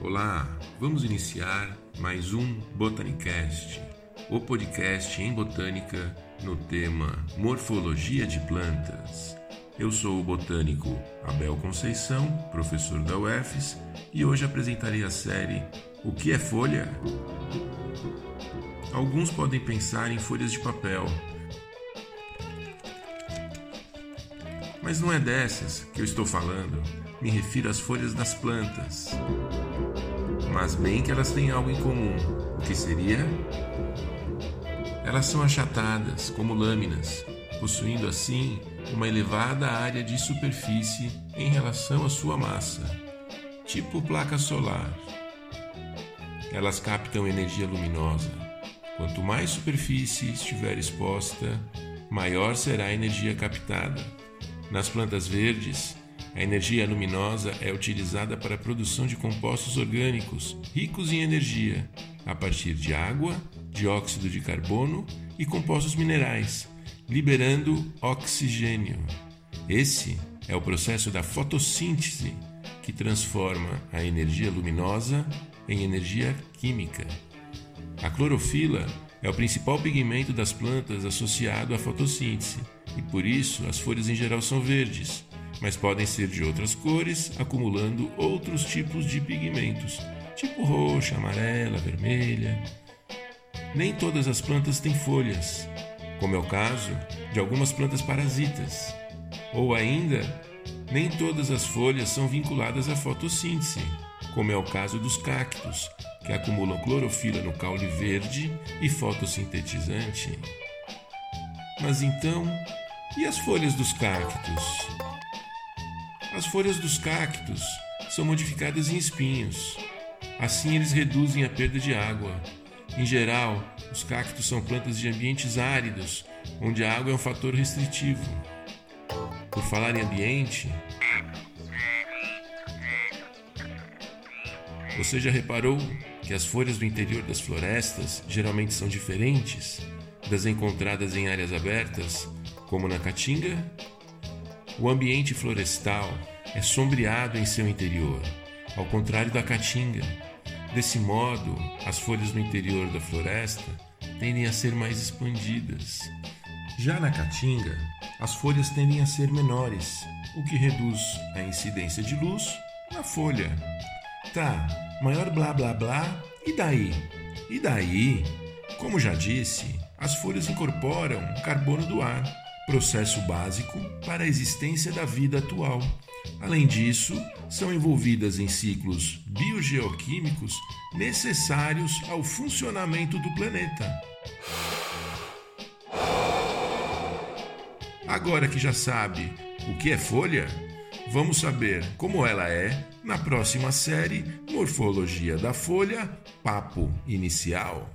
Olá, vamos iniciar mais um Botanicast, o podcast em botânica no tema Morfologia de Plantas. Eu sou o botânico Abel Conceição, professor da UFES, e hoje apresentarei a série O que é folha? Alguns podem pensar em folhas de papel, mas não é dessas que eu estou falando, me refiro às folhas das plantas. Mas bem que elas têm algo em comum. O que seria? Elas são achatadas, como lâminas, possuindo assim uma elevada área de superfície em relação à sua massa, tipo placa solar. Elas captam energia luminosa. Quanto mais superfície estiver exposta, maior será a energia captada. Nas plantas verdes, a energia luminosa é utilizada para a produção de compostos orgânicos ricos em energia, a partir de água, dióxido de carbono e compostos minerais, liberando oxigênio. Esse é o processo da fotossíntese, que transforma a energia luminosa em energia química. A clorofila é o principal pigmento das plantas associado à fotossíntese, e por isso as folhas em geral são verdes mas podem ser de outras cores, acumulando outros tipos de pigmentos, tipo roxa, amarela, vermelha. Nem todas as plantas têm folhas, como é o caso de algumas plantas parasitas. Ou ainda, nem todas as folhas são vinculadas à fotossíntese, como é o caso dos cactos, que acumulam clorofila no caule verde e fotossintetizante. Mas então, e as folhas dos cactos? As folhas dos cactos são modificadas em espinhos. Assim, eles reduzem a perda de água. Em geral, os cactos são plantas de ambientes áridos, onde a água é um fator restritivo. Por falar em ambiente, você já reparou que as folhas do interior das florestas geralmente são diferentes das encontradas em áreas abertas, como na caatinga o ambiente florestal é sombreado em seu interior, ao contrário da caatinga. Desse modo, as folhas no interior da floresta tendem a ser mais expandidas. Já na caatinga, as folhas tendem a ser menores, o que reduz a incidência de luz na folha. Tá, maior blá blá blá, e daí? E daí? Como já disse, as folhas incorporam carbono do ar processo básico para a existência da vida atual. Além disso, são envolvidas em ciclos biogeoquímicos necessários ao funcionamento do planeta. Agora que já sabe o que é folha, vamos saber como ela é na próxima série Morfologia da Folha Papo Inicial.